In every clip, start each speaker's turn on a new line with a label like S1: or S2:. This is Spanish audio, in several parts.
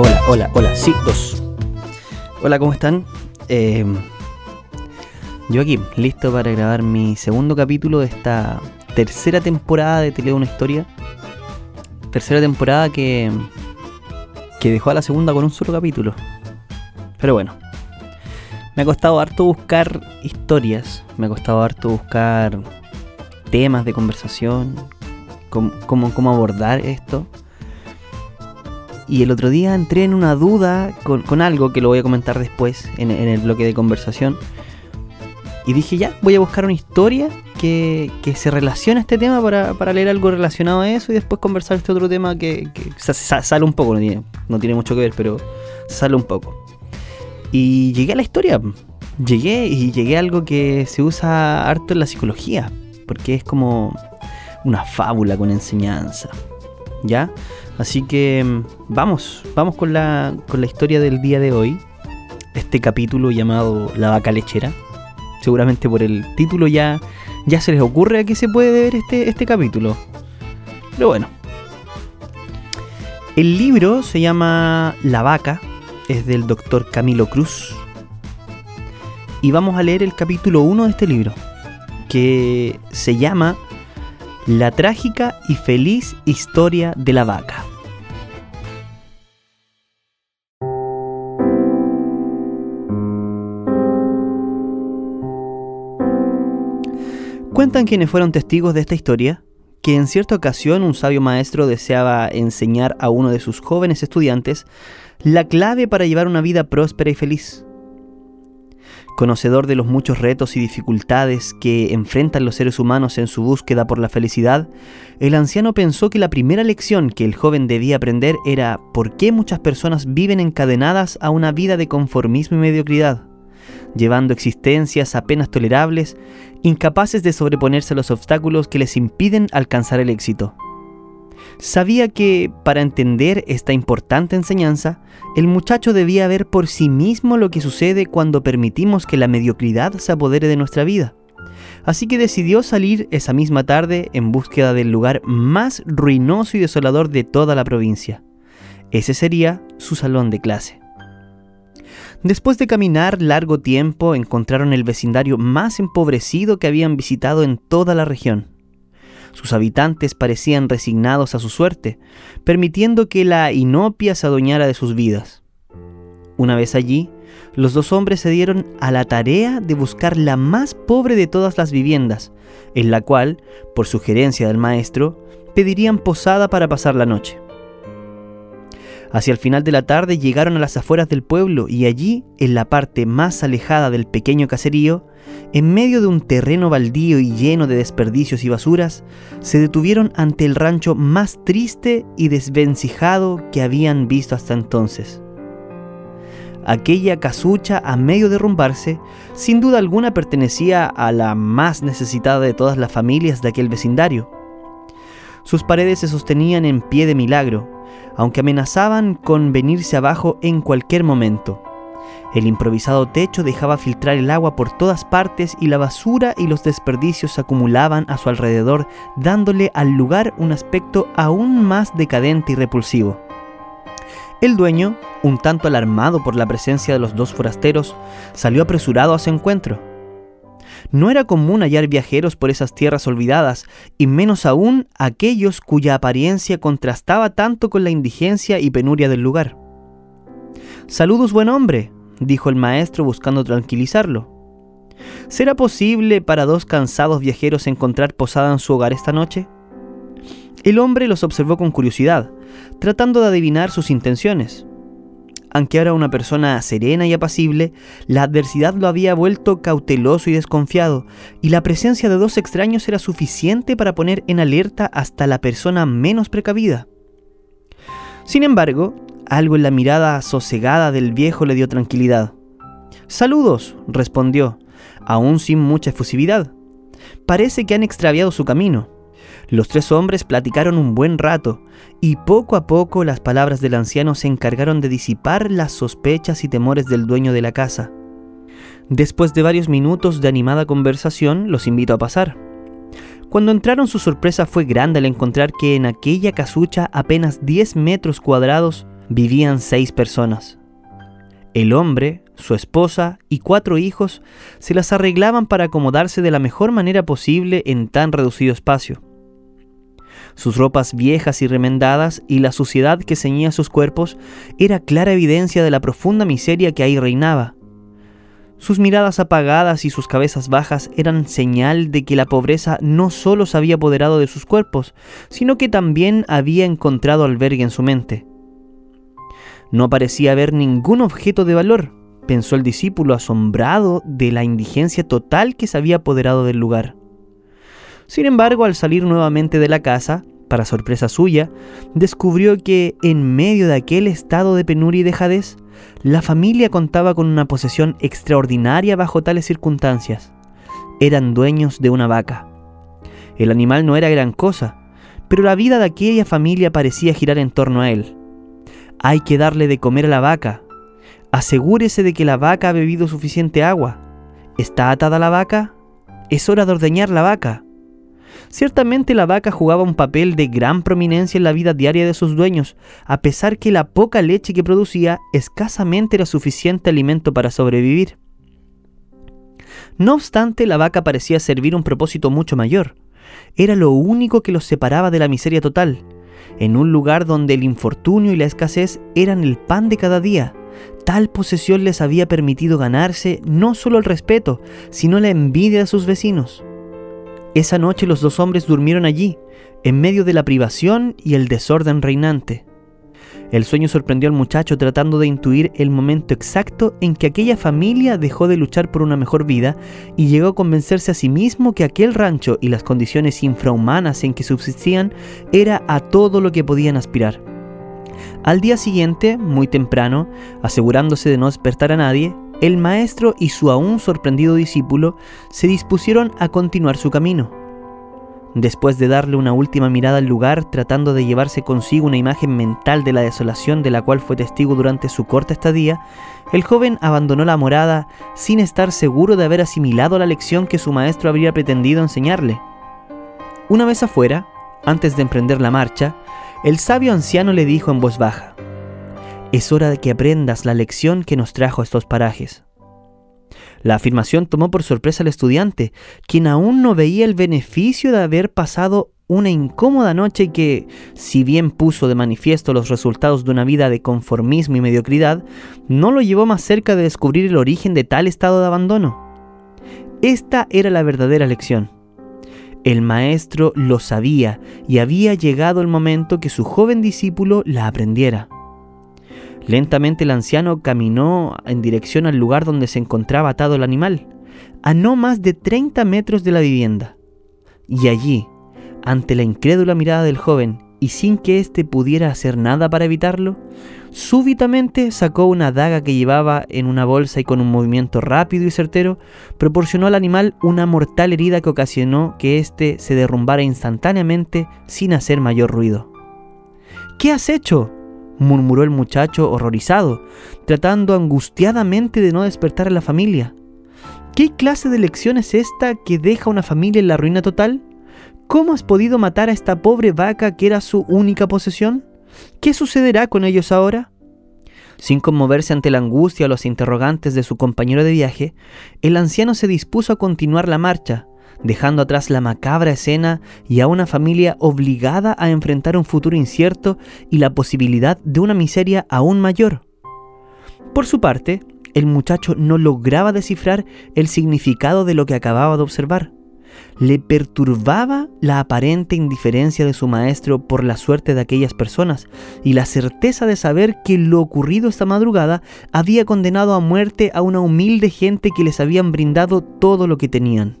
S1: Hola, hola, hola, sí, dos. Hola, ¿cómo están? Eh, yo aquí, listo para grabar mi segundo capítulo de esta tercera temporada de Te leo una historia. Tercera temporada que, que dejó a la segunda con un solo capítulo. Pero bueno, me ha costado harto buscar historias, me ha costado harto buscar temas de conversación, cómo, cómo abordar esto. Y el otro día entré en una duda con, algo que lo voy a comentar después en, en, el bloque de conversación. Y dije, ya, voy a buscar una historia que, que se relacione a este tema para, para, leer algo relacionado a eso y después conversar este otro tema que, que sale un poco, no tiene, no tiene mucho que ver, pero sale un poco. Y llegué a la historia. Llegué y llegué a algo que se usa harto en la psicología, porque es como una fábula con enseñanza. ¿Ya? Así que mm, vamos, vamos con la, con la historia del día de hoy. Este capítulo llamado La vaca lechera. Seguramente por el título ya, ya se les ocurre a qué se puede ver este, este capítulo. Pero bueno. El libro se llama La vaca. Es del doctor Camilo Cruz. Y vamos a leer el capítulo 1 de este libro. Que se llama La trágica y feliz historia de la vaca. Cuentan quienes fueron testigos de esta historia que en cierta ocasión un sabio maestro deseaba enseñar a uno de sus jóvenes estudiantes la clave para llevar una vida próspera y feliz. Conocedor de los muchos retos y dificultades que enfrentan los seres humanos en su búsqueda por la felicidad, el anciano pensó que la primera lección que el joven debía aprender era por qué muchas personas viven encadenadas a una vida de conformismo y mediocridad, llevando existencias apenas tolerables, incapaces de sobreponerse a los obstáculos que les impiden alcanzar el éxito. Sabía que, para entender esta importante enseñanza, el muchacho debía ver por sí mismo lo que sucede cuando permitimos que la mediocridad se apodere de nuestra vida. Así que decidió salir esa misma tarde en búsqueda del lugar más ruinoso y desolador de toda la provincia. Ese sería su salón de clase. Después de caminar largo tiempo, encontraron el vecindario más empobrecido que habían visitado en toda la región. Sus habitantes parecían resignados a su suerte, permitiendo que la inopia se adueñara de sus vidas. Una vez allí, los dos hombres se dieron a la tarea de buscar la más pobre de todas las viviendas, en la cual, por sugerencia del maestro, pedirían posada para pasar la noche. Hacia el final de la tarde llegaron a las afueras del pueblo y allí, en la parte más alejada del pequeño caserío, en medio de un terreno baldío y lleno de desperdicios y basuras, se detuvieron ante el rancho más triste y desvencijado que habían visto hasta entonces. Aquella casucha a medio derrumbarse, sin duda alguna pertenecía a la más necesitada de todas las familias de aquel vecindario. Sus paredes se sostenían en pie de milagro, aunque amenazaban con venirse abajo en cualquier momento. El improvisado techo dejaba filtrar el agua por todas partes y la basura y los desperdicios se acumulaban a su alrededor, dándole al lugar un aspecto aún más decadente y repulsivo. El dueño, un tanto alarmado por la presencia de los dos forasteros, salió apresurado a su encuentro. No era común hallar viajeros por esas tierras olvidadas, y menos aún aquellos cuya apariencia contrastaba tanto con la indigencia y penuria del lugar. Saludos, buen hombre, dijo el maestro buscando tranquilizarlo. ¿Será posible para dos cansados viajeros encontrar posada en su hogar esta noche? El hombre los observó con curiosidad, tratando de adivinar sus intenciones. Aunque era una persona serena y apacible, la adversidad lo había vuelto cauteloso y desconfiado, y la presencia de dos extraños era suficiente para poner en alerta hasta la persona menos precavida. Sin embargo, algo en la mirada sosegada del viejo le dio tranquilidad. Saludos, respondió, aún sin mucha efusividad. Parece que han extraviado su camino. Los tres hombres platicaron un buen rato, y poco a poco las palabras del anciano se encargaron de disipar las sospechas y temores del dueño de la casa. Después de varios minutos de animada conversación, los invito a pasar. Cuando entraron su sorpresa fue grande al encontrar que en aquella casucha apenas 10 metros cuadrados vivían seis personas. El hombre, su esposa y cuatro hijos se las arreglaban para acomodarse de la mejor manera posible en tan reducido espacio. Sus ropas viejas y remendadas y la suciedad que ceñía sus cuerpos era clara evidencia de la profunda miseria que ahí reinaba. Sus miradas apagadas y sus cabezas bajas eran señal de que la pobreza no solo se había apoderado de sus cuerpos, sino que también había encontrado albergue en su mente. No parecía haber ningún objeto de valor, pensó el discípulo asombrado de la indigencia total que se había apoderado del lugar. Sin embargo, al salir nuevamente de la casa, para sorpresa suya, descubrió que en medio de aquel estado de penuria y dejadez, la familia contaba con una posesión extraordinaria bajo tales circunstancias. Eran dueños de una vaca. El animal no era gran cosa, pero la vida de aquella familia parecía girar en torno a él. Hay que darle de comer a la vaca. Asegúrese de que la vaca ha bebido suficiente agua. ¿Está atada la vaca? Es hora de ordeñar la vaca. Ciertamente la vaca jugaba un papel de gran prominencia en la vida diaria de sus dueños, a pesar que la poca leche que producía escasamente era suficiente alimento para sobrevivir. No obstante, la vaca parecía servir un propósito mucho mayor. Era lo único que los separaba de la miseria total, en un lugar donde el infortunio y la escasez eran el pan de cada día. Tal posesión les había permitido ganarse no solo el respeto, sino la envidia de sus vecinos. Esa noche los dos hombres durmieron allí, en medio de la privación y el desorden reinante. El sueño sorprendió al muchacho tratando de intuir el momento exacto en que aquella familia dejó de luchar por una mejor vida y llegó a convencerse a sí mismo que aquel rancho y las condiciones infrahumanas en que subsistían era a todo lo que podían aspirar. Al día siguiente, muy temprano, asegurándose de no despertar a nadie, el maestro y su aún sorprendido discípulo se dispusieron a continuar su camino. Después de darle una última mirada al lugar, tratando de llevarse consigo una imagen mental de la desolación de la cual fue testigo durante su corta estadía, el joven abandonó la morada sin estar seguro de haber asimilado la lección que su maestro habría pretendido enseñarle. Una vez afuera, antes de emprender la marcha, el sabio anciano le dijo en voz baja, Es hora de que aprendas la lección que nos trajo a estos parajes. La afirmación tomó por sorpresa al estudiante, quien aún no veía el beneficio de haber pasado una incómoda noche que, si bien puso de manifiesto los resultados de una vida de conformismo y mediocridad, no lo llevó más cerca de descubrir el origen de tal estado de abandono. Esta era la verdadera lección. El maestro lo sabía y había llegado el momento que su joven discípulo la aprendiera. Lentamente el anciano caminó en dirección al lugar donde se encontraba atado el animal, a no más de 30 metros de la vivienda. Y allí, ante la incrédula mirada del joven y sin que éste pudiera hacer nada para evitarlo, súbitamente sacó una daga que llevaba en una bolsa y con un movimiento rápido y certero proporcionó al animal una mortal herida que ocasionó que éste se derrumbara instantáneamente sin hacer mayor ruido. ¿Qué has hecho? Murmuró el muchacho horrorizado, tratando angustiadamente de no despertar a la familia. ¿Qué clase de lección es esta que deja a una familia en la ruina total? ¿Cómo has podido matar a esta pobre vaca que era su única posesión? ¿Qué sucederá con ellos ahora? Sin conmoverse ante la angustia o los interrogantes de su compañero de viaje, el anciano se dispuso a continuar la marcha, dejando atrás la macabra escena y a una familia obligada a enfrentar un futuro incierto y la posibilidad de una miseria aún mayor. Por su parte, el muchacho no lograba descifrar el significado de lo que acababa de observar. Le perturbaba la aparente indiferencia de su maestro por la suerte de aquellas personas y la certeza de saber que lo ocurrido esta madrugada había condenado a muerte a una humilde gente que les habían brindado todo lo que tenían.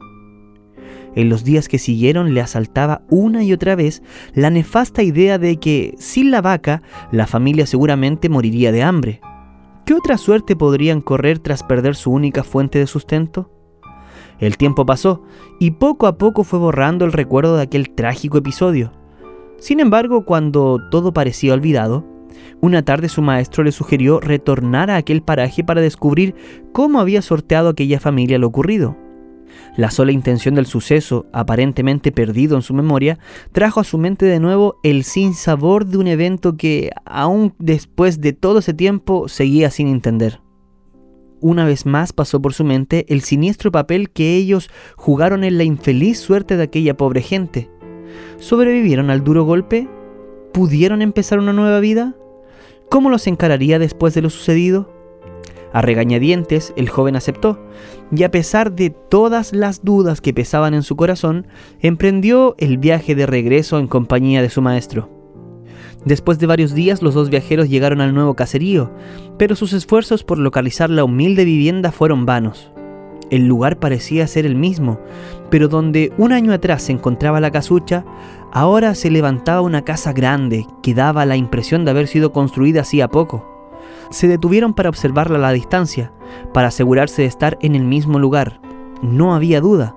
S1: En los días que siguieron le asaltaba una y otra vez la nefasta idea de que sin la vaca la familia seguramente moriría de hambre. ¿Qué otra suerte podrían correr tras perder su única fuente de sustento? El tiempo pasó y poco a poco fue borrando el recuerdo de aquel trágico episodio. Sin embargo, cuando todo parecía olvidado, una tarde su maestro le sugirió retornar a aquel paraje para descubrir cómo había sorteado aquella familia lo ocurrido. La sola intención del suceso, aparentemente perdido en su memoria, trajo a su mente de nuevo el sinsabor de un evento que, aún después de todo ese tiempo, seguía sin entender. Una vez más pasó por su mente el siniestro papel que ellos jugaron en la infeliz suerte de aquella pobre gente. ¿Sobrevivieron al duro golpe? ¿Pudieron empezar una nueva vida? ¿Cómo los encararía después de lo sucedido? A regañadientes, el joven aceptó, y a pesar de todas las dudas que pesaban en su corazón, emprendió el viaje de regreso en compañía de su maestro. Después de varios días, los dos viajeros llegaron al nuevo caserío, pero sus esfuerzos por localizar la humilde vivienda fueron vanos. El lugar parecía ser el mismo, pero donde un año atrás se encontraba la casucha, ahora se levantaba una casa grande que daba la impresión de haber sido construida hacía poco se detuvieron para observarla a la distancia, para asegurarse de estar en el mismo lugar. No había duda.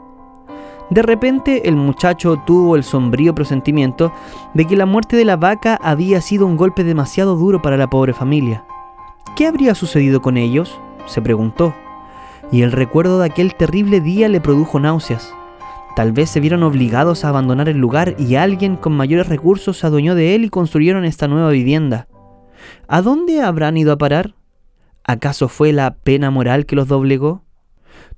S1: De repente el muchacho tuvo el sombrío presentimiento de que la muerte de la vaca había sido un golpe demasiado duro para la pobre familia. ¿Qué habría sucedido con ellos? se preguntó, y el recuerdo de aquel terrible día le produjo náuseas. Tal vez se vieron obligados a abandonar el lugar y alguien con mayores recursos se adueñó de él y construyeron esta nueva vivienda. ¿A dónde habrán ido a parar? ¿Acaso fue la pena moral que los doblegó?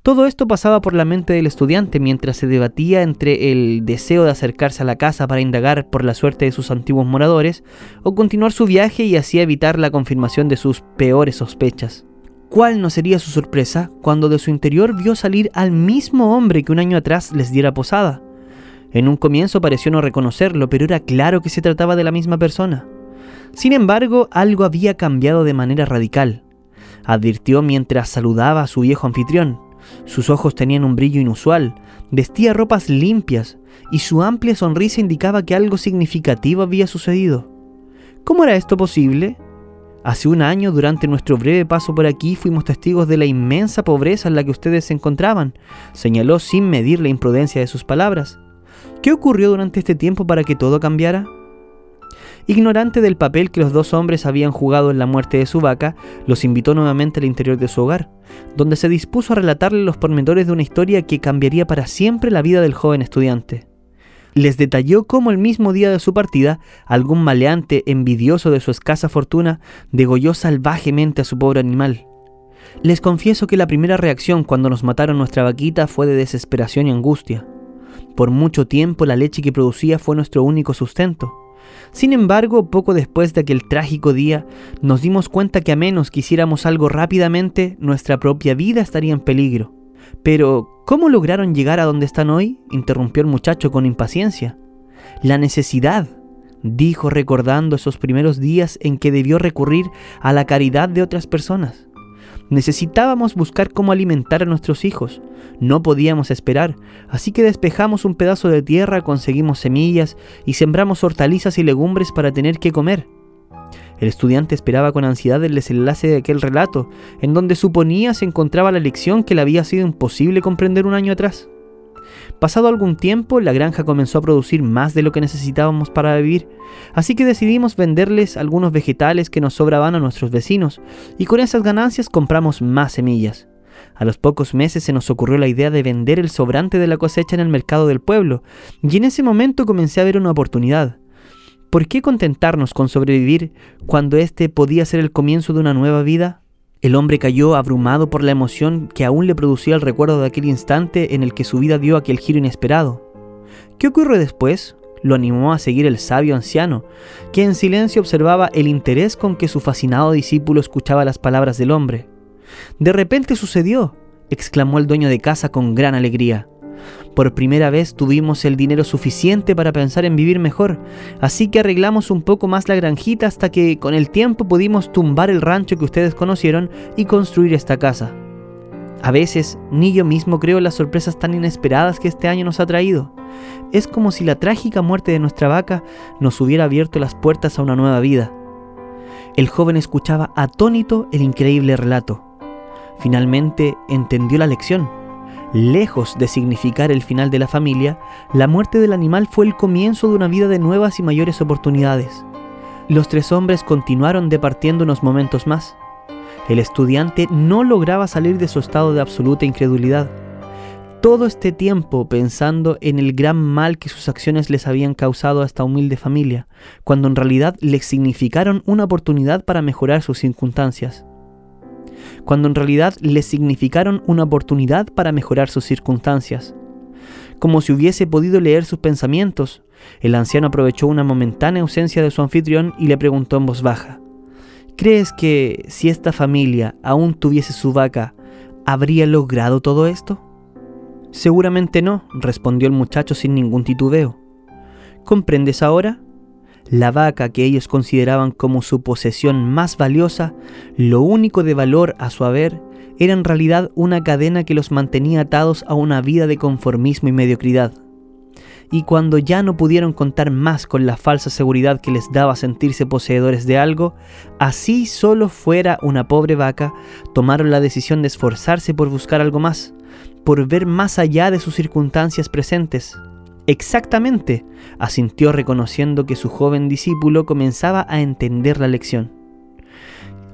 S1: Todo esto pasaba por la mente del estudiante mientras se debatía entre el deseo de acercarse a la casa para indagar por la suerte de sus antiguos moradores o continuar su viaje y así evitar la confirmación de sus peores sospechas. ¿Cuál no sería su sorpresa cuando de su interior vio salir al mismo hombre que un año atrás les diera posada? En un comienzo pareció no reconocerlo, pero era claro que se trataba de la misma persona. Sin embargo, algo había cambiado de manera radical. Advirtió mientras saludaba a su viejo anfitrión. Sus ojos tenían un brillo inusual, vestía ropas limpias y su amplia sonrisa indicaba que algo significativo había sucedido. ¿Cómo era esto posible? Hace un año, durante nuestro breve paso por aquí, fuimos testigos de la inmensa pobreza en la que ustedes se encontraban, señaló sin medir la imprudencia de sus palabras. ¿Qué ocurrió durante este tiempo para que todo cambiara? Ignorante del papel que los dos hombres habían jugado en la muerte de su vaca, los invitó nuevamente al interior de su hogar, donde se dispuso a relatarle los pormenores de una historia que cambiaría para siempre la vida del joven estudiante. Les detalló cómo el mismo día de su partida, algún maleante envidioso de su escasa fortuna degolló salvajemente a su pobre animal. Les confieso que la primera reacción cuando nos mataron nuestra vaquita fue de desesperación y angustia. Por mucho tiempo la leche que producía fue nuestro único sustento. Sin embargo, poco después de aquel trágico día, nos dimos cuenta que a menos que hiciéramos algo rápidamente, nuestra propia vida estaría en peligro. Pero, ¿cómo lograron llegar a donde están hoy? interrumpió el muchacho con impaciencia. La necesidad, dijo recordando esos primeros días en que debió recurrir a la caridad de otras personas. Necesitábamos buscar cómo alimentar a nuestros hijos. No podíamos esperar, así que despejamos un pedazo de tierra, conseguimos semillas y sembramos hortalizas y legumbres para tener que comer. El estudiante esperaba con ansiedad el desenlace de aquel relato, en donde suponía se encontraba la lección que le había sido imposible comprender un año atrás. Pasado algún tiempo, la granja comenzó a producir más de lo que necesitábamos para vivir, así que decidimos venderles algunos vegetales que nos sobraban a nuestros vecinos, y con esas ganancias compramos más semillas. A los pocos meses se nos ocurrió la idea de vender el sobrante de la cosecha en el mercado del pueblo, y en ese momento comencé a ver una oportunidad. ¿Por qué contentarnos con sobrevivir cuando este podía ser el comienzo de una nueva vida? El hombre cayó abrumado por la emoción que aún le producía el recuerdo de aquel instante en el que su vida dio aquel giro inesperado. ¿Qué ocurrió después? Lo animó a seguir el sabio anciano, que en silencio observaba el interés con que su fascinado discípulo escuchaba las palabras del hombre. De repente sucedió, exclamó el dueño de casa con gran alegría. Por primera vez tuvimos el dinero suficiente para pensar en vivir mejor, así que arreglamos un poco más la granjita hasta que con el tiempo pudimos tumbar el rancho que ustedes conocieron y construir esta casa. A veces ni yo mismo creo las sorpresas tan inesperadas que este año nos ha traído. Es como si la trágica muerte de nuestra vaca nos hubiera abierto las puertas a una nueva vida. El joven escuchaba atónito el increíble relato. Finalmente entendió la lección Lejos de significar el final de la familia, la muerte del animal fue el comienzo de una vida de nuevas y mayores oportunidades. Los tres hombres continuaron departiendo unos momentos más. El estudiante no lograba salir de su estado de absoluta incredulidad. todo este tiempo pensando en el gran mal que sus acciones les habían causado a esta humilde familia, cuando en realidad les significaron una oportunidad para mejorar sus circunstancias. Cuando en realidad les significaron una oportunidad para mejorar sus circunstancias. Como si hubiese podido leer sus pensamientos, el anciano aprovechó una momentánea ausencia de su anfitrión y le preguntó en voz baja, ¿Crees que si esta familia aún tuviese su vaca, habría logrado todo esto? Seguramente no, respondió el muchacho sin ningún titubeo. ¿Comprendes ahora? La vaca que ellos consideraban como su posesión más valiosa, lo único de valor a su haber, era en realidad una cadena que los mantenía atados a una vida de conformismo y mediocridad. Y cuando ya no pudieron contar más con la falsa seguridad que les daba sentirse poseedores de algo, así solo fuera una pobre vaca, tomaron la decisión de esforzarse por buscar algo más, por ver más allá de sus circunstancias presentes. Exactamente, asintió reconociendo que su joven discípulo comenzaba a entender la lección.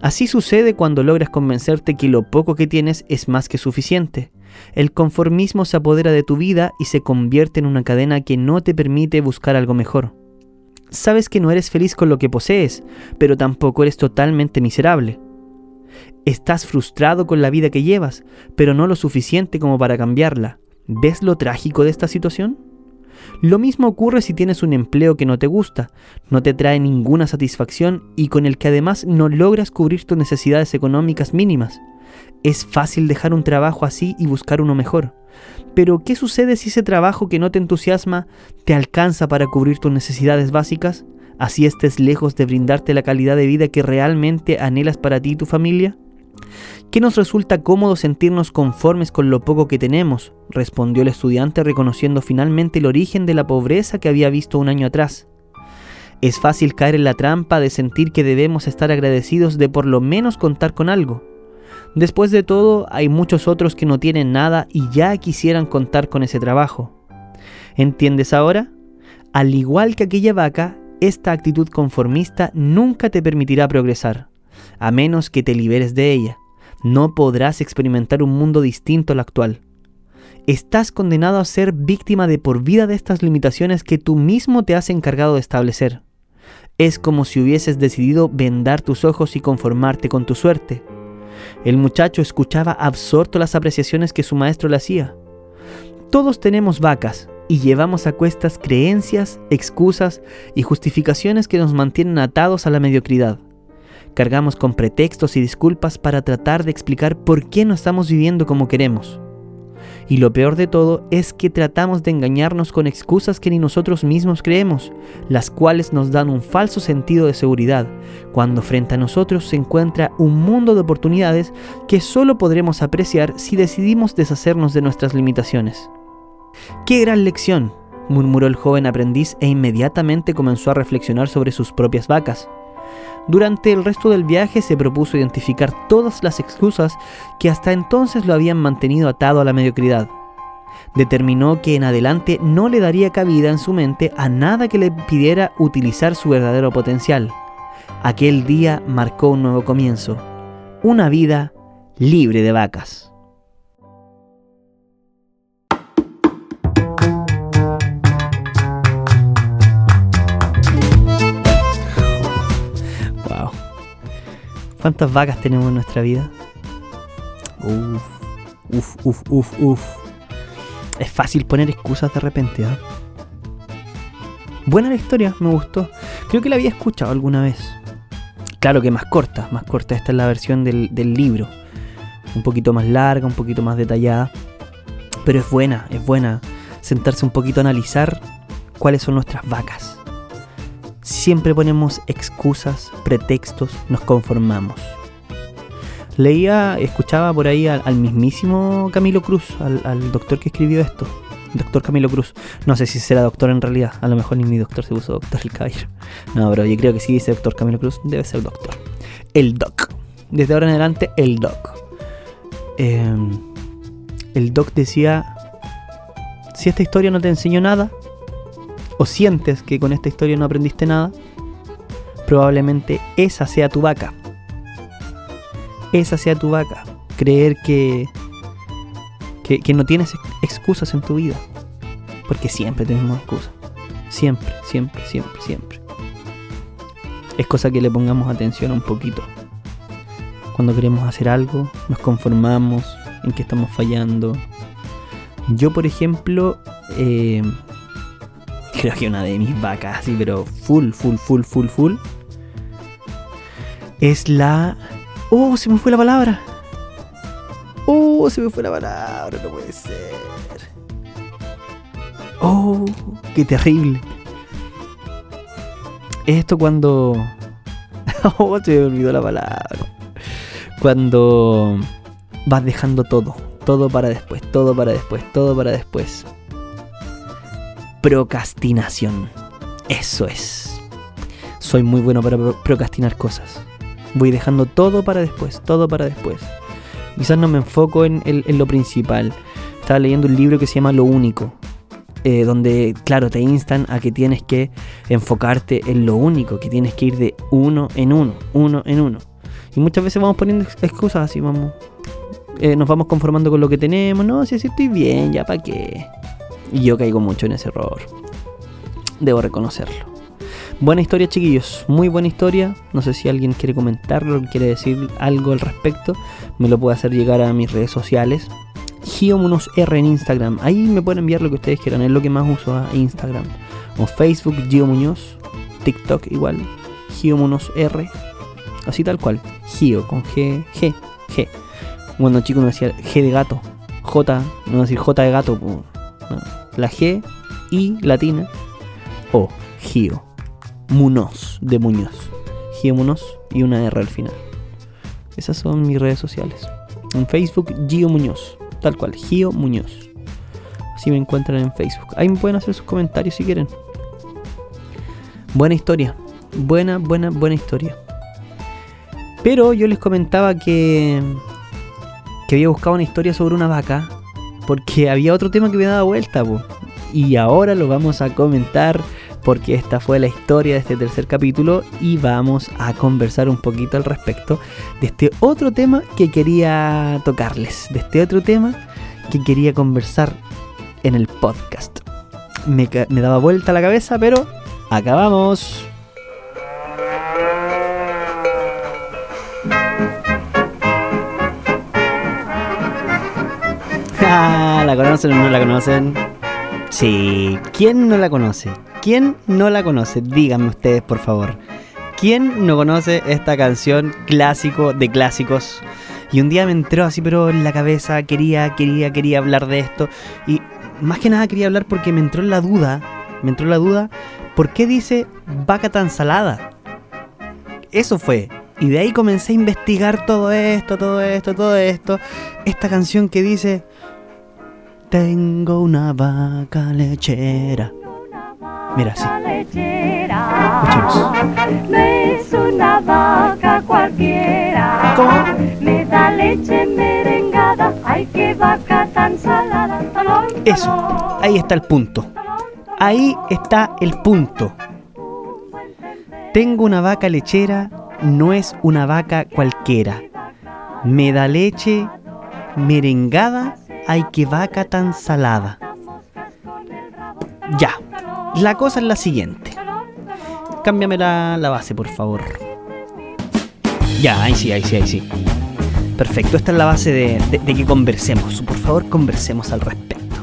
S1: Así sucede cuando logras convencerte que lo poco que tienes es más que suficiente. El conformismo se apodera de tu vida y se convierte en una cadena que no te permite buscar algo mejor. Sabes que no eres feliz con lo que posees, pero tampoco eres totalmente miserable. Estás frustrado con la vida que llevas, pero no lo suficiente como para cambiarla. ¿Ves lo trágico de esta situación? Lo mismo ocurre si tienes un empleo que no te gusta, no te trae ninguna satisfacción y con el que además no logras cubrir tus necesidades económicas mínimas. Es fácil dejar un trabajo así y buscar uno mejor. Pero ¿qué sucede si ese trabajo que no te entusiasma te alcanza para cubrir tus necesidades básicas? Así estés lejos de brindarte la calidad de vida que realmente anhelas para ti y tu familia. ¿Qué nos resulta cómodo sentirnos conformes con lo poco que tenemos? respondió el estudiante reconociendo finalmente el origen de la pobreza que había visto un año atrás. Es fácil caer en la trampa de sentir que debemos estar agradecidos de por lo menos contar con algo. Después de todo, hay muchos otros que no tienen nada y ya quisieran contar con ese trabajo. ¿Entiendes ahora? Al igual que aquella vaca, esta actitud conformista nunca te permitirá progresar, a menos que te liberes de ella no podrás experimentar un mundo distinto al actual. Estás condenado a ser víctima de por vida de estas limitaciones que tú mismo te has encargado de establecer. Es como si hubieses decidido vendar tus ojos y conformarte con tu suerte. El muchacho escuchaba absorto las apreciaciones que su maestro le hacía. Todos tenemos vacas y llevamos a cuestas creencias, excusas y justificaciones que nos mantienen atados a la mediocridad. Cargamos con pretextos y disculpas para tratar de explicar por qué no estamos viviendo como queremos. Y lo peor de todo es que tratamos de engañarnos con excusas que ni nosotros mismos creemos, las cuales nos dan un falso sentido de seguridad, cuando frente a nosotros se encuentra un mundo de oportunidades que solo podremos apreciar si decidimos deshacernos de nuestras limitaciones. ¡Qué gran lección! murmuró el joven aprendiz e inmediatamente comenzó a reflexionar sobre sus propias vacas. Durante el resto del viaje se propuso identificar todas las excusas que hasta entonces lo habían mantenido atado a la mediocridad. Determinó que en adelante no le daría cabida en su mente a nada que le impidiera utilizar su verdadero potencial. Aquel día marcó un nuevo comienzo, una vida libre de vacas. ¿Cuántas vacas tenemos en nuestra vida? Uf, uf, uf, uf, uf. Es fácil poner excusas de repente, ¿eh? Buena la historia, me gustó. Creo que la había escuchado alguna vez. Claro que más corta, más corta. Esta es la versión del, del libro. Un poquito más larga, un poquito más detallada. Pero es buena, es buena sentarse un poquito a analizar cuáles son nuestras vacas. Siempre ponemos excusas, pretextos, nos conformamos. Leía, escuchaba por ahí al, mismísimo Camilo Cruz, al, doctor que escribió esto. Doctor Camilo Cruz. No sé si será doctor en realidad. A lo mejor ni mi doctor se puso doctor el caballero. No, pero yo creo que sí dice doctor Camilo Cruz. Debe ser doctor. El doc. Desde ahora en adelante, el doc. Em, el doc decía, si esta historia no te enseñó nada, o sientes que con esta historia no aprendiste nada, probablemente esa sea tu vaca. Esa sea tu vaca. Creer que, Que, no tienes excusas en tu vida. Porque siempre tenemos excusas. Siempre, siempre, siempre, siempre. Es cosa que le pongamos atención un poquito. Cuando queremos hacer algo, nos conformamos en que estamos fallando. Yo, por ejemplo, eh, creo que una de mis vacas, sí, pero full, full, full, full, full, es la... ¡Oh, se me fue la palabra! ¡Oh, se me fue la palabra! No puede ser. ¡Oh, qué terrible! Esto cuando... ¡Oh, se me olvidó la palabra! Cuando vas dejando todo, todo para después, todo para después, todo para después. Procrastinación. Eso es. Soy muy bueno para procrastinar cosas. Voy dejando todo para después, todo para después. Quizás no me enfoco en, lo principal. Estaba leyendo un libro que se llama Lo Único. Eh, donde, claro, te instan a que tienes que enfocarte en lo único, que tienes que ir de uno en uno, uno en uno. Y muchas veces vamos poniendo excusas así, vamos. Eh, nos vamos conformando con lo que tenemos. No, si así estoy bien, ya para qué. Y yo caigo mucho en ese error. Debo reconocerlo. Buena historia, chiquillos. Muy buena historia. No sé si alguien quiere comentarlo, quiere decir algo al respecto. Me lo puede hacer llegar a mis redes sociales. GioMunosR en Instagram. Ahí me pueden enviar lo que ustedes quieran. Es lo que más uso a Instagram. O Facebook, Gio Muñoz. TikTok igual. GioMunosR. Así tal cual. Gio con G. G. G. Cuando chico me decía G de gato. J. No decir J de gato. La G. I latina. O. Gio. Munoz de Muñoz. Gio Munoz y una R al final. Esas son mis redes sociales. En Facebook, Gio Muñoz. Tal cual, Gio Muñoz. Así me encuentran en Facebook. Ahí me pueden hacer sus comentarios si quieren. Buena historia. Buena, buena, buena historia. Pero yo les comentaba que, que había buscado una historia sobre una vaca. Porque había otro tema que me daba vuelta. Y ahora lo vamos a comentar porque esta fue la historia de este tercer capítulo y vamos a conversar un poquito al respecto de este otro tema que quería tocarles, de este otro tema que quería conversar en el podcast. Me, daba vuelta la cabeza, pero acabamos. Ah, ¿La conocen o no la conocen? Sí, ¿quién no la conoce? ¿Quién no la conoce? Díganme ustedes, por favor. ¿Quién no conoce esta canción clásico de clásicos? Y un día me entró así, pero en la cabeza, quería, quería, quería hablar de esto. Y más que nada quería hablar porque me entró la duda, me entró la duda, ¿por qué dice vaca tan salada? Eso fue. Y de ahí comencé a investigar todo esto, todo esto, todo esto. Esta canción que dice, tengo una vaca lechera Mira, sí. Escuchemos.
S2: No es una vaca cualquiera.
S1: ¿Cómo?
S2: Me da leche merengada. Ay, qué vaca tan salada.
S1: Eso, ahí está el punto. Ahí está el punto. Tengo una vaca lechera, no es una vaca cualquiera. Me da leche merengada, ay qué vaca tan salada. Ya, la cosa es la siguiente. Cámbiame la, base, por favor. Ya, ahí sí, ahí sí, ahí sí. Perfecto, esta es la base de, que conversemos. Por favor, conversemos al respecto.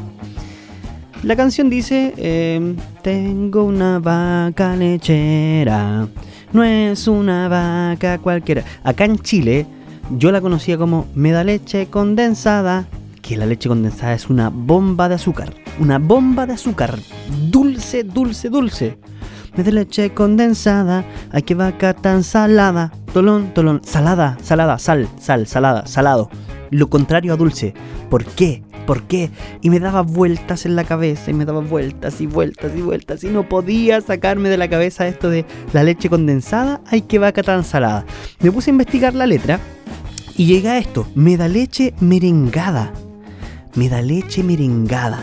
S1: La canción dice, em, tengo una vaca lechera, no es una vaca cualquiera. Acá en Chile, yo la conocía como me da leche condensada, que la leche condensada es una bomba de azúcar. Una bomba de azúcar. Dulce, dulce, dulce. Me da leche condensada. Ay, que vaca tan salada. Tolón, tolón. Salada, salada, sal, sal, salada, salado. Lo contrario a dulce. ¿Por qué? ¿Por qué? Y me daba vueltas en la cabeza y me daba vueltas y vueltas y vueltas y no podía sacarme de la cabeza esto de la leche condensada, ay que vaca tan salada. Me puse a investigar la letra y llega a esto, me da leche merengada me da leche merengada.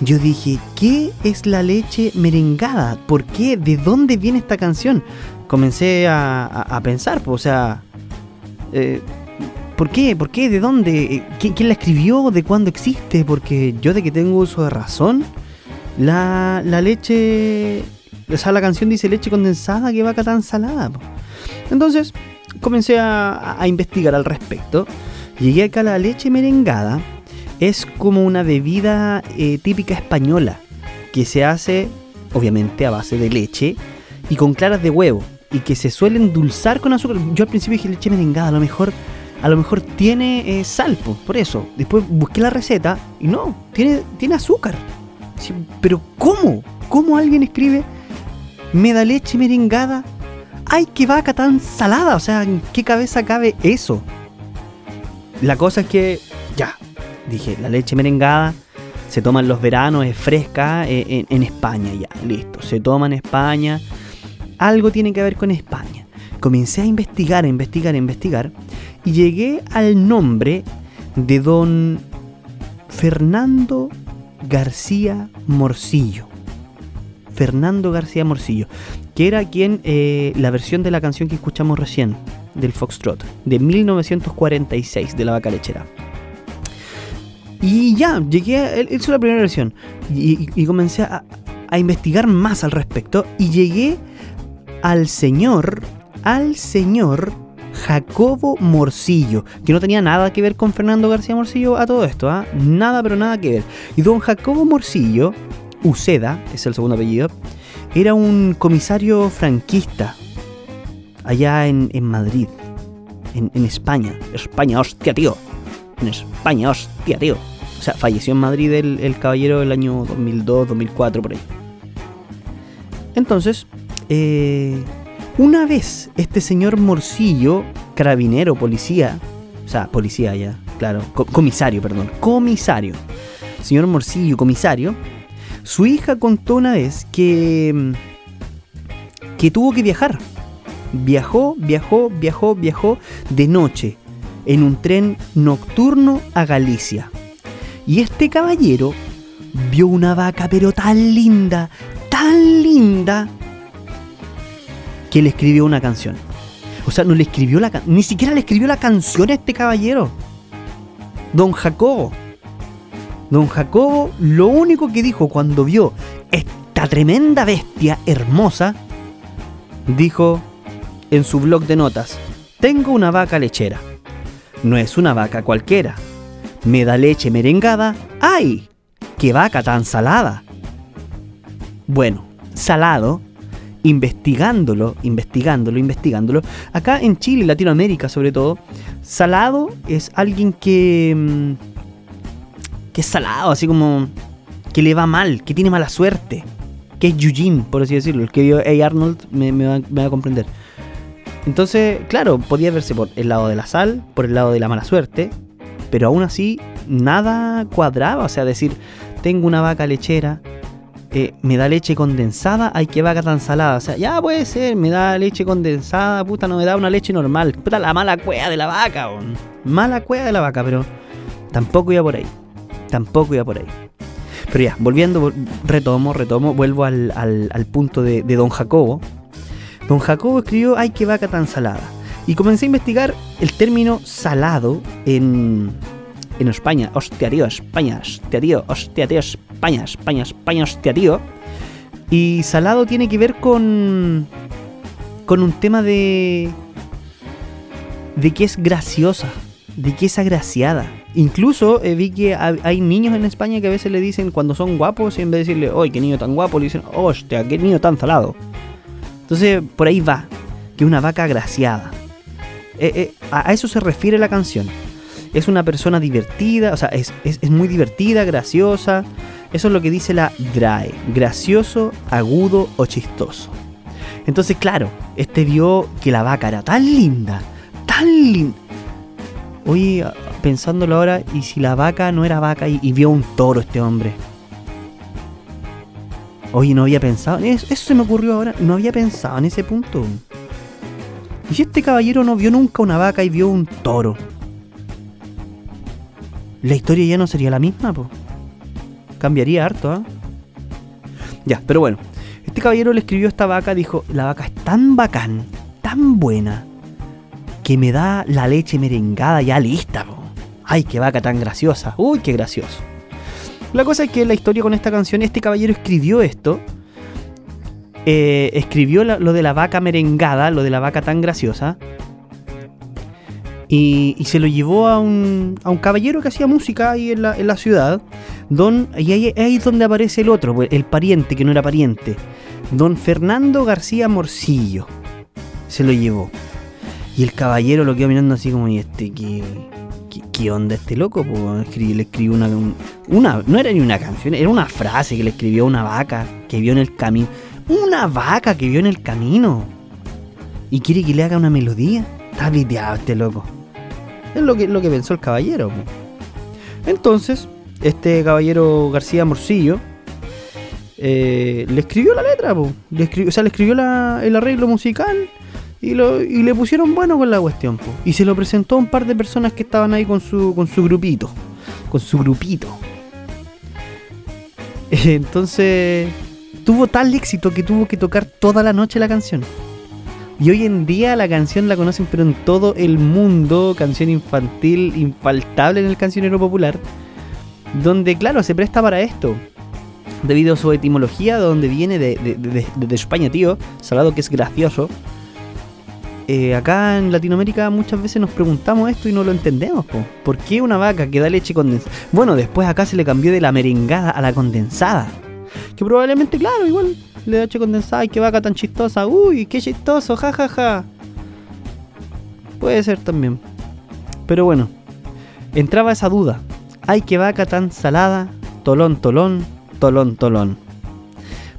S1: Yo dije, ¿qué es la leche merengada? ¿Por qué? ¿De dónde viene esta canción? Comencé a, pensar, pues, o sea, eh, ¿Por qué? ¿Por qué? ¿De dónde? Eh, ¿Quién, la escribió? ¿De cuándo existe? Porque yo de que tengo uso de razón, la, la leche... O sea, la canción dice leche condensada, que vaca tan salada. Entonces, comencé a, a investigar al respecto. Llegué acá a la leche merengada. Es como una bebida eh, típica española que se hace, obviamente, a base de leche y con claras de huevo y que se suele endulzar con azúcar. Yo al principio dije leche merengada, a lo mejor, a lo mejor tiene eh, sal, po, por eso. Después busqué la receta y no, tiene, tiene azúcar. Sí, Pero ¿cómo? ¿Cómo alguien escribe me da leche merengada? ¡Ay, qué vaca tan salada! O sea, ¿en qué cabeza cabe eso? La cosa es que, ya, dije, la leche merengada se toma en los veranos, es fresca eh, en, España ya, listo. Se toma en España, algo tiene que ver con España. Comencé a investigar, a investigar, a investigar y llegué al nombre de don Fernando García Morcillo. Fernando García Morcillo, que era quien eh, la versión de la canción que escuchamos recién, del Foxtrot, de 1946, de la vaca lechera. Y ya, llegué a. Hizo la primera versión. Y, y- comencé a, a investigar más al respecto. Y llegué al señor. Al señor Jacobo Morcillo. Que no tenía nada que ver con Fernando García Morcillo a todo esto, ¿ah? Nada, pero nada que ver. Y don Jacobo Morcillo, Uceda, es el segundo apellido, era un comisario franquista. Allá en, en Madrid. En, en España. España, hostia, tío en España, hostia, tío. O sea, falleció en Madrid el, caballero el año 2002, 2004, por ahí. Entonces, eh, una vez este señor Morcillo, carabinero, policía, o sea, policía ya, claro, co- comisario, perdón, comisario, señor Morcillo, comisario, su hija contó una vez que, que tuvo que viajar. Viajó, viajó, viajó, viajó de noche en un tren nocturno a Galicia. Y este caballero vio una vaca pero tan linda, tan linda, que le escribió una canción. O sea, no le escribió la ni siquiera le escribió la canción a este caballero. Don Jacobo. Don Jacobo lo único que dijo cuando vio esta tremenda bestia hermosa, dijo en su blog de notas, tengo una vaca lechera. No es una vaca cualquiera. Me da leche merengada. ¡Ay! ¡Qué vaca tan salada! Bueno, salado, investigándolo, investigándolo, investigándolo. Acá en Chile, Latinoamérica sobre todo, salado es alguien que... mm, que es salado, así como... que le va mal, que tiene mala suerte. Que es Eugene, por así decirlo. El que vio A. Arnold me, va a comprender. Entonces, claro, podía verse por el lado de la sal, por el lado de la mala suerte, pero aún así nada cuadraba. O sea, decir, tengo una vaca lechera, eh, me da leche condensada, ay, qué vaca tan salada. O sea, ya puede ser, me da leche condensada, puta, no me da una leche normal. Puta, la mala cueva de la vaca. Mala cueva de la vaca, pero tampoco iba por ahí. Tampoco iba por ahí. Pero ya, volviendo, vol- retomo, retomo, vuelvo al, al- al punto de, de Don Jacobo. Don Jacobo escribió Ay, qué vaca tan salada. Y comencé a investigar el término salado en, en España. Hostia, tío, España, hostia, tío, hostia, tío, España, España, España, hostia, tío. Y salado tiene que ver con. con un tema de. de que es graciosa, de que es agraciada. Incluso eh, vi que ha- hay niños en España que a veces le dicen cuando son guapos, y en vez de decirle, ¡ay, qué niño tan guapo! le dicen, ¡hostia, qué niño tan salado! Entonces, por ahí va, que una vaca agraciada. Eh, eh, a, eso se refiere la canción. Es una persona divertida, o sea, es, es- es muy divertida, graciosa. Eso es lo que dice la DRAE, gracioso, agudo o chistoso. Entonces, claro, este vio que la vaca era tan linda, tan linda. Oye, pensándolo ahora, ¿y si la vaca no era vaca y, vio un toro este hombre? Oye, no había pensado en eso. Eso se me ocurrió ahora. No había pensado en ese punto. ¿Y si este caballero no vio nunca una vaca y vio un toro? La historia ya no sería la misma, po. Cambiaría harto, ¿ah? Ya, pero bueno. Este caballero le escribió a esta vaca, dijo, la vaca es tan bacán, tan buena, que me da la leche merengada ya lista. po. Ay, qué vaca tan graciosa. Uy, qué gracioso. La cosa es que la historia con esta canción, este caballero escribió esto. Eh, escribió lo de la vaca merengada, lo de la vaca tan graciosa. Y, se lo llevó a un, a un caballero que hacía música ahí en la, en la ciudad. Don, y ahí, es donde aparece el otro, pues, el pariente que no era pariente. Don Fernando García Morcillo. Se lo llevó. Y el caballero lo quedó mirando así como, ¿y este qué, qué, onda este loco? Pues, le escribió una, un- una... No era ni una canción, era una frase que le escribió a una vaca que vio en el camino. Una vaca que vio en el camino. Y quiere que le haga una melodía. Está piteado este loco. Es lo que, lo que pensó el caballero. Entonces, este caballero García Morcillo eh, le escribió la letra. Le escribió, o sea, le escribió el arreglo musical y, lo, y le pusieron bueno con la cuestión. Y se lo presentó a un par de personas que estaban ahí con su, con su grupito. Con su grupito. Entonces, tuvo tal éxito que tuvo que tocar toda la noche la canción. Y hoy en día la canción la conocen pero en todo el mundo, canción infantil infaltable en el cancionero popular, donde claro, se presta para esto. Debido a su etimología, de donde viene de- de- de España, tío, salado que es gracioso. Eh, acá en Latinoamérica muchas veces nos preguntamos esto y no lo entendemos. po. ¿Por qué una vaca que da leche condensada? Bueno, después acá se le cambió de la merengada a la condensada. Que probablemente, claro, igual le da condensada y qué vaca tan chistosa. Uy, qué chistoso, jajaja. Ja, ja. Puede ser también. Pero bueno, entraba esa duda. Ay, qué vaca tan salada. Tolón, tolón, tolón, tolón.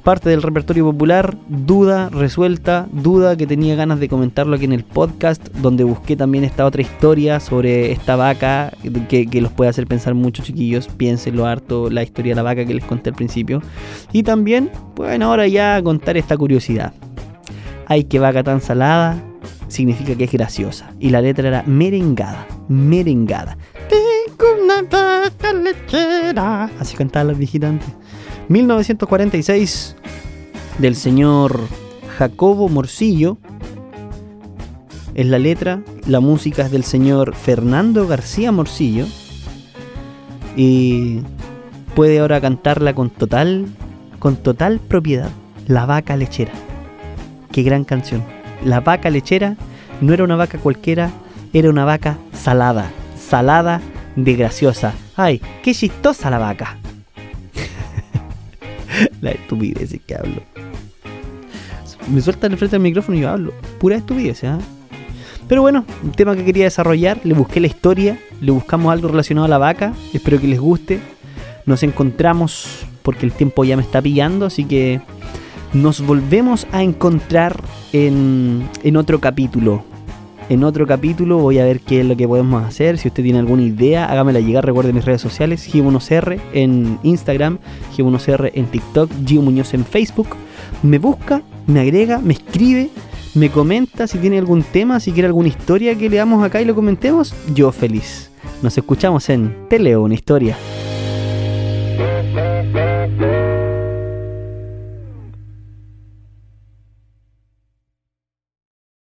S1: Parte del repertorio popular, duda resuelta, duda que tenía ganas de comentarlo aquí en el podcast, donde busqué también esta otra historia sobre esta vaca que, que los puede hacer pensar mucho, chiquillos. Piénsenlo harto, la historia de la vaca que les conté al principio. Y también, bueno, ahora ya contar esta curiosidad. Ay, qué vaca tan salada, significa que es graciosa. Y la letra era merengada, merengada. Tengo una vaca lechera. Así viejitas antes. 1946, del señor Jacobo Morcillo. Es la letra, la música es del señor Fernando García Morcillo. Y puede ahora cantarla con total, con total propiedad. La vaca lechera. Qué gran canción. La vaca lechera no era una vaca cualquiera, era una vaca salada. Salada de graciosa. Ay, qué chistosa la vaca. La estupidez que hablo. Me sueltan enfrente del micrófono y yo hablo. Pura estupidez, ¿ah? Pero bueno, un tema que quería desarrollar, le busqué la historia, le buscamos algo relacionado a la vaca, espero que les guste. Nos encontramos porque el tiempo ya me está pillando, así que nos volvemos a encontrar en, en otro capítulo. En otro capítulo voy a ver qué es lo que podemos hacer. Si usted tiene alguna idea, hágamela llegar. Recuerde mis redes sociales: G1CR en Instagram, G1CR en TikTok, Gio Muñoz en Facebook. Me busca, me agrega, me escribe, me comenta si tiene algún tema, si quiere alguna historia que leamos acá y lo comentemos. Yo feliz. Nos escuchamos en Te leo una historia.